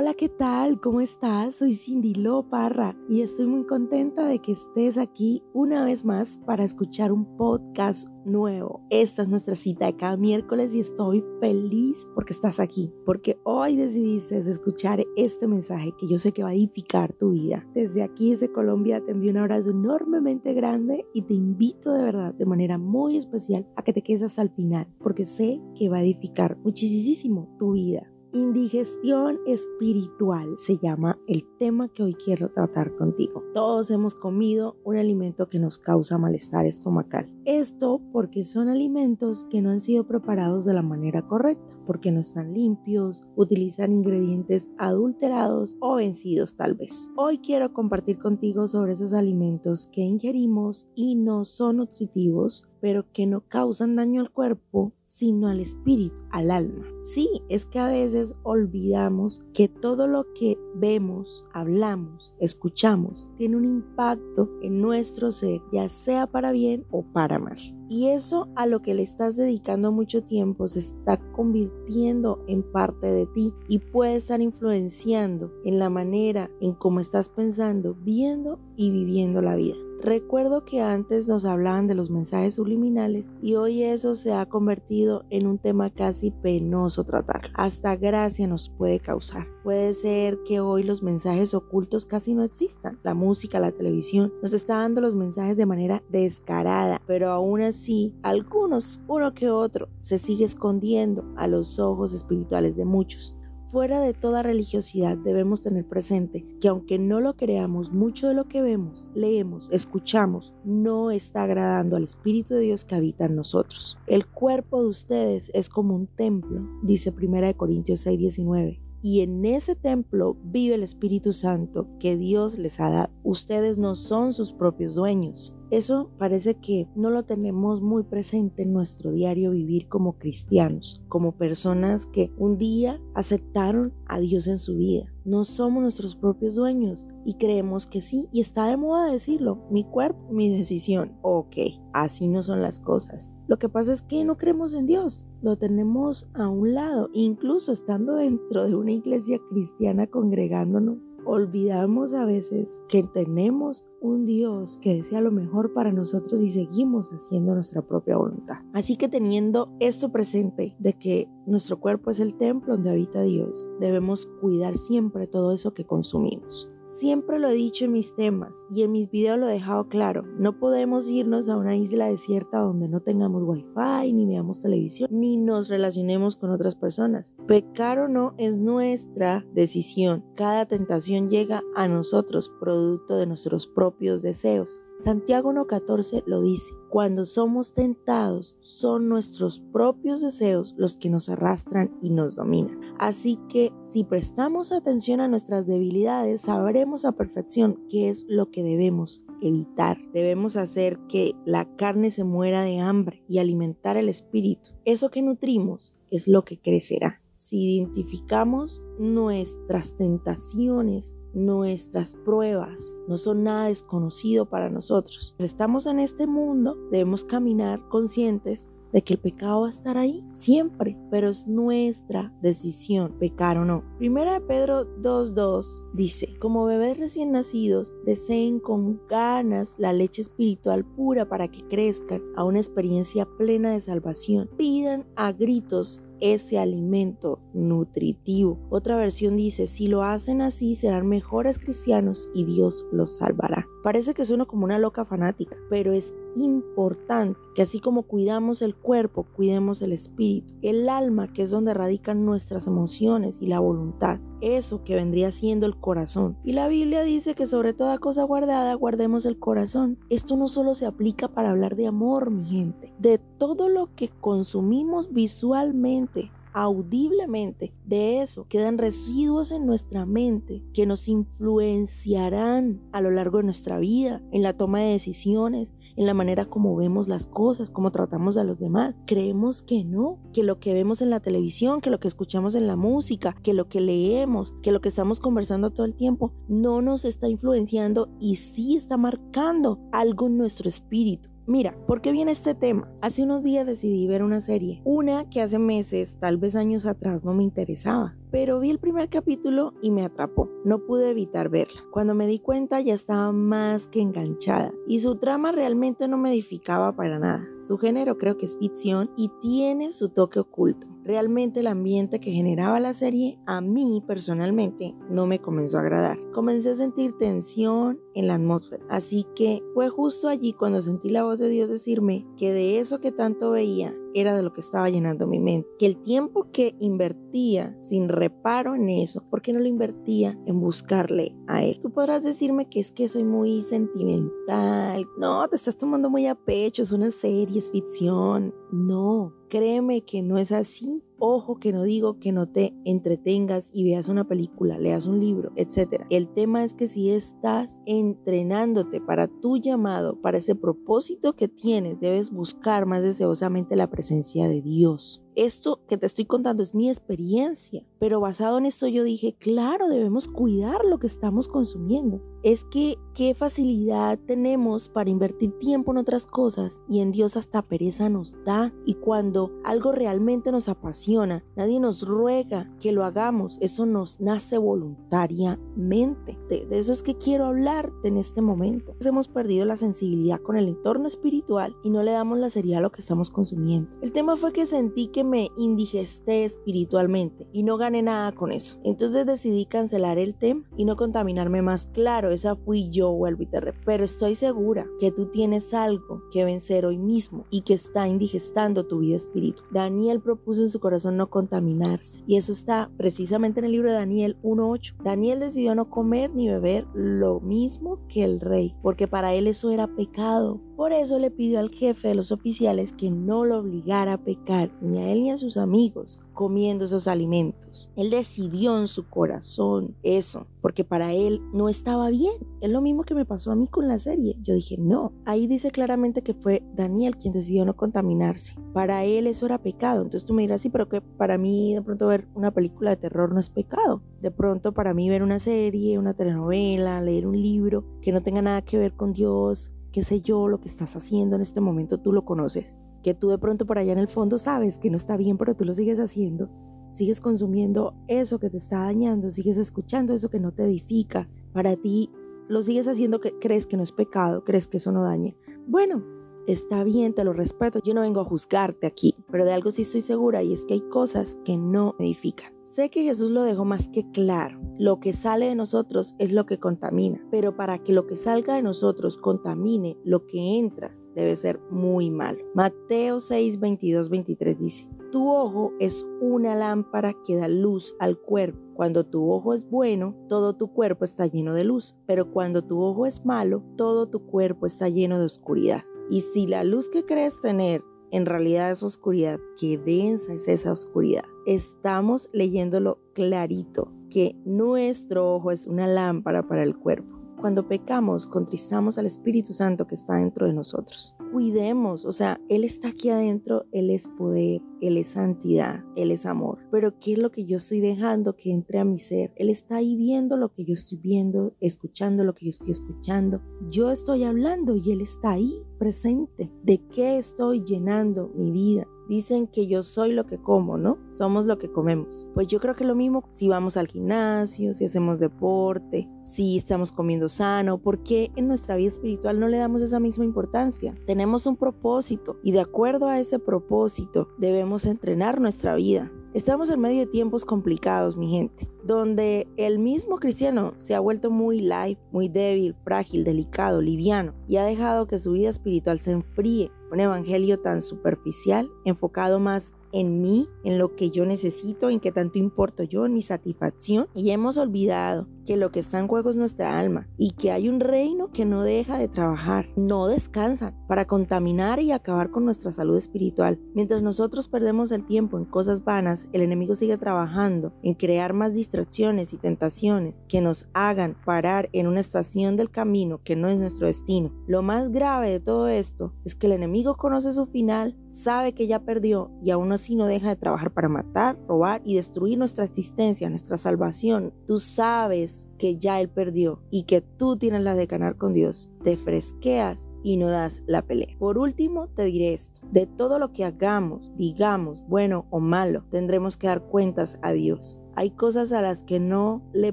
Hola, ¿qué tal? ¿Cómo estás? Soy Cindy Loparra y estoy muy contenta de que estés aquí una vez más para escuchar un podcast nuevo. Esta es nuestra cita de cada miércoles y estoy feliz porque estás aquí, porque hoy decidiste escuchar este mensaje que yo sé que va a edificar tu vida. Desde aquí, desde Colombia, te envío un abrazo enormemente grande y te invito de verdad, de manera muy especial, a que te quedes hasta el final, porque sé que va a edificar muchísimo tu vida. Indigestión espiritual se llama el tema que hoy quiero tratar contigo. Todos hemos comido un alimento que nos causa malestar estomacal. Esto porque son alimentos que no han sido preparados de la manera correcta, porque no están limpios, utilizan ingredientes adulterados o vencidos tal vez. Hoy quiero compartir contigo sobre esos alimentos que ingerimos y no son nutritivos pero que no causan daño al cuerpo, sino al espíritu, al alma. Sí, es que a veces olvidamos que todo lo que vemos, hablamos, escuchamos, tiene un impacto en nuestro ser, ya sea para bien o para mal. Y eso a lo que le estás dedicando mucho tiempo se está convirtiendo en parte de ti y puede estar influenciando en la manera en cómo estás pensando, viendo y viviendo la vida. Recuerdo que antes nos hablaban de los mensajes subliminales y hoy eso se ha convertido en un tema casi penoso tratar. Hasta gracia nos puede causar. Puede ser que hoy los mensajes ocultos casi no existan. La música, la televisión nos está dando los mensajes de manera descarada, pero aún así algunos, uno que otro, se sigue escondiendo a los ojos espirituales de muchos. Fuera de toda religiosidad debemos tener presente que aunque no lo creamos, mucho de lo que vemos, leemos, escuchamos, no está agradando al Espíritu de Dios que habita en nosotros. El cuerpo de ustedes es como un templo, dice 1 Corintios 6:19 y en ese templo vive el Espíritu Santo que Dios les ha dado. Ustedes no son sus propios dueños. Eso parece que no lo tenemos muy presente en nuestro diario vivir como cristianos, como personas que un día aceptaron a Dios en su vida. No somos nuestros propios dueños y creemos que sí, y está de moda decirlo, mi cuerpo, mi decisión. Ok, así no son las cosas. Lo que pasa es que no creemos en Dios, lo tenemos a un lado, incluso estando dentro de una iglesia cristiana congregándonos, olvidamos a veces que tenemos un Dios que desea lo mejor para nosotros y seguimos haciendo nuestra propia voluntad. Así que teniendo esto presente de que nuestro cuerpo es el templo donde habita Dios, debemos cuidar siempre todo eso que consumimos. Siempre lo he dicho en mis temas y en mis videos lo he dejado claro. No podemos irnos a una isla desierta donde no tengamos wifi, ni veamos televisión, ni nos relacionemos con otras personas. Pecar o no es nuestra decisión. Cada tentación llega a nosotros producto de nuestros propios deseos. Santiago 1.14 lo dice, cuando somos tentados son nuestros propios deseos los que nos arrastran y nos dominan. Así que si prestamos atención a nuestras debilidades, sabremos a perfección qué es lo que debemos evitar. Debemos hacer que la carne se muera de hambre y alimentar el espíritu. Eso que nutrimos es lo que crecerá si identificamos nuestras tentaciones, nuestras pruebas, no son nada desconocido para nosotros. Si estamos en este mundo, debemos caminar conscientes de que el pecado va a estar ahí siempre, pero es nuestra decisión pecar o no. Primera de Pedro 2.2 dice, como bebés recién nacidos, deseen con ganas la leche espiritual pura para que crezcan a una experiencia plena de salvación. Pidan a gritos ese alimento nutritivo. Otra versión dice, si lo hacen así serán mejores cristianos y Dios los salvará. Parece que suena como una loca fanática, pero es importante que así como cuidamos el cuerpo, cuidemos el espíritu, el alma, que es donde radican nuestras emociones y la voluntad, eso que vendría siendo el corazón. Y la Biblia dice que sobre toda cosa guardada guardemos el corazón. Esto no solo se aplica para hablar de amor, mi gente, de todo lo que consumimos visualmente, audiblemente de eso quedan residuos en nuestra mente que nos influenciarán a lo largo de nuestra vida, en la toma de decisiones, en la manera como vemos las cosas, como tratamos a los demás. Creemos que no, que lo que vemos en la televisión, que lo que escuchamos en la música, que lo que leemos, que lo que estamos conversando todo el tiempo, no nos está influenciando y sí está marcando algo en nuestro espíritu Mira, ¿por qué viene este tema? Hace unos días decidí ver una serie, una que hace meses, tal vez años atrás, no me interesaba pero vi el primer capítulo y me atrapó. No pude evitar verla. Cuando me di cuenta ya estaba más que enganchada y su trama realmente no me edificaba para nada. Su género creo que es ficción y tiene su toque oculto. Realmente el ambiente que generaba la serie a mí personalmente no me comenzó a agradar. Comencé a sentir tensión en la atmósfera. Así que fue justo allí cuando sentí la voz de Dios decirme que de eso que tanto veía era de lo que estaba llenando mi mente. Que el tiempo que invertía sin reparo en eso, ¿por qué no lo invertía en buscarle a Él? Tú podrás decirme que es que soy muy sentimental. No, te estás tomando muy a pecho, es una serie, es ficción. No, créeme que no es así. Ojo que no digo que no te entretengas y veas una película, leas un libro, etc. El tema es que si estás entrenándote para tu llamado, para ese propósito que tienes, debes buscar más deseosamente la presencia de Dios. Esto que te estoy contando es mi experiencia, pero basado en esto yo dije, claro, debemos cuidar lo que estamos consumiendo. Es que qué facilidad tenemos para invertir tiempo en otras cosas y en Dios hasta pereza nos da. Y cuando algo realmente nos apasiona, nadie nos ruega que lo hagamos, eso nos nace voluntariamente. De, eso es que quiero hablarte en este momento. Hemos perdido la sensibilidad con el entorno espiritual y no le damos la seriedad a lo que estamos consumiendo. El tema fue que sentí que me indigesté espiritualmente y no gané nada con eso. Entonces decidí cancelar el tema y no contaminarme más. Claro, esa fui yo, vuelvo y te pero estoy segura que tú tienes algo que vencer hoy mismo y que está indigestando tu vida espiritual. Daniel propuso en su corazón no contaminarse y eso está precisamente en el libro de Daniel 1.8. Daniel decidió no comer ni beber lo mismo que el rey, porque para él eso era pecado. Por eso le pidió al jefe de los oficiales que no lo obligara a pecar, ni a él ni a sus amigos, comiendo esos alimentos. Él decidió en su corazón eso, porque para él no estaba bien. Es lo mismo que me pasó a mí con la serie. Yo dije, no. Ahí dice claramente que fue Daniel quien decidió no contaminarse. Para él eso era pecado. Entonces tú me dirás, sí, pero que para mí de pronto ver una película de terror no es pecado. De pronto para mí ver una serie, una telenovela, leer un libro que no tenga nada que ver con Dios, qué sé yo, lo que estás haciendo en este momento, tú lo conoces. Que tú de pronto por allá en el fondo sabes que no está bien, pero tú lo sigues haciendo. Sigues consumiendo eso que te está dañando, sigues escuchando eso que no te edifica. Para ti lo sigues haciendo que crees que no es pecado, crees que eso no daña. Bueno, está bien, te lo respeto, yo no vengo a juzgarte aquí, pero de algo sí estoy segura y es que hay cosas que no edifican. Sé que Jesús lo dejó más que claro, lo que sale de nosotros es lo que contamina, pero para que lo que salga de nosotros contamine lo que entra, debe ser muy malo. Mateo 6, 22, 23 dice, tu ojo es una lámpara que da luz al cuerpo. Cuando tu ojo es bueno, todo tu cuerpo está lleno de luz, pero cuando tu ojo es malo, todo tu cuerpo está lleno de oscuridad. Y si la luz que crees tener en realidad es oscuridad, qué densa es esa oscuridad. Estamos leyéndolo clarito, que nuestro ojo es una lámpara para el cuerpo. Cuando pecamos, contristamos al Espíritu Santo que está dentro de nosotros. Cuidemos, o sea, Él está aquí adentro, Él es poder, Él es santidad, Él es amor. Pero ¿qué es lo que yo estoy dejando que entre a mi ser? Él está ahí viendo lo que yo estoy viendo, escuchando lo que yo estoy escuchando. Yo estoy hablando y Él está ahí presente. ¿De qué estoy llenando mi vida? Dicen que yo soy lo que como, ¿no? Somos lo que comemos. Pues yo creo que lo mismo si vamos al gimnasio, si hacemos deporte, si estamos comiendo sano, porque en nuestra vida espiritual no le damos esa misma importancia. Tenemos un propósito y de acuerdo a ese propósito debemos entrenar nuestra vida. Estamos en medio de tiempos complicados, mi gente, donde el mismo cristiano se ha vuelto muy light, muy débil, frágil, delicado, liviano y ha dejado que su vida espiritual se enfríe un evangelio tan superficial, enfocado más en mí, en lo que yo necesito, en qué tanto importo yo, en mi satisfacción. Y hemos olvidado que lo que está en juego es nuestra alma y que hay un reino que no deja de trabajar, no descansa para contaminar y acabar con nuestra salud espiritual. Mientras nosotros perdemos el tiempo en cosas vanas, el enemigo sigue trabajando en crear más distracciones y tentaciones que nos hagan parar en una estación del camino que no es nuestro destino. Lo más grave de todo esto es que el enemigo conoce su final, sabe que ya perdió y aún así no deja de trabajar para matar, robar y destruir nuestra existencia, nuestra salvación. Tú sabes que ya Él perdió y que tú tienes la de ganar con Dios. Te fresqueas y no das la pelea. Por último, te diré esto. De todo lo que hagamos, digamos, bueno o malo, tendremos que dar cuentas a Dios. Hay cosas a las que no le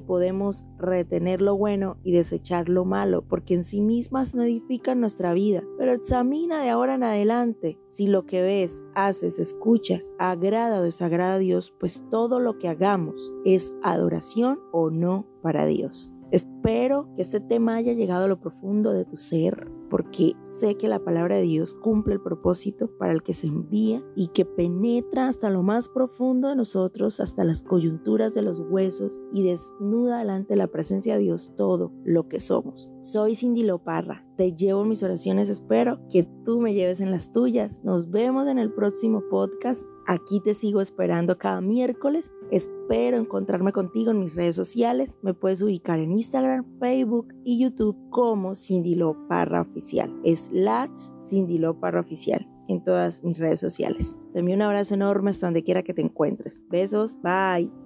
podemos retener lo bueno y desechar lo malo, porque en sí mismas no edifican nuestra vida. Pero examina de ahora en adelante si lo que ves, haces, escuchas, agrada o desagrada a Dios, pues todo lo que hagamos es adoración o no para Dios. Espero que este tema haya llegado a lo profundo de tu ser, porque sé que la palabra de Dios cumple el propósito para el que se envía y que penetra hasta lo más profundo de nosotros, hasta las coyunturas de los huesos y desnuda delante la presencia de Dios todo lo que somos. Soy Cindy Loparra, te llevo en mis oraciones, espero que tú me lleves en las tuyas. Nos vemos en el próximo podcast. Aquí te sigo esperando cada miércoles. Espero encontrarme contigo en mis redes sociales. Me puedes ubicar en Instagram, Facebook y YouTube como Cindy Loparra Oficial. Es Lats Cindy Loparra Oficial en todas mis redes sociales. Te envío un abrazo enorme hasta donde quiera que te encuentres. Besos, bye.